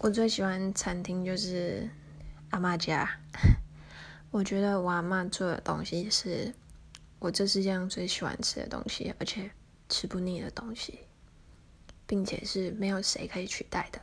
我最喜欢餐厅就是阿妈家。我觉得我阿妈做的东西是我这世界上最喜欢吃的东西而且吃不腻的东西并且是没有谁可以取代的。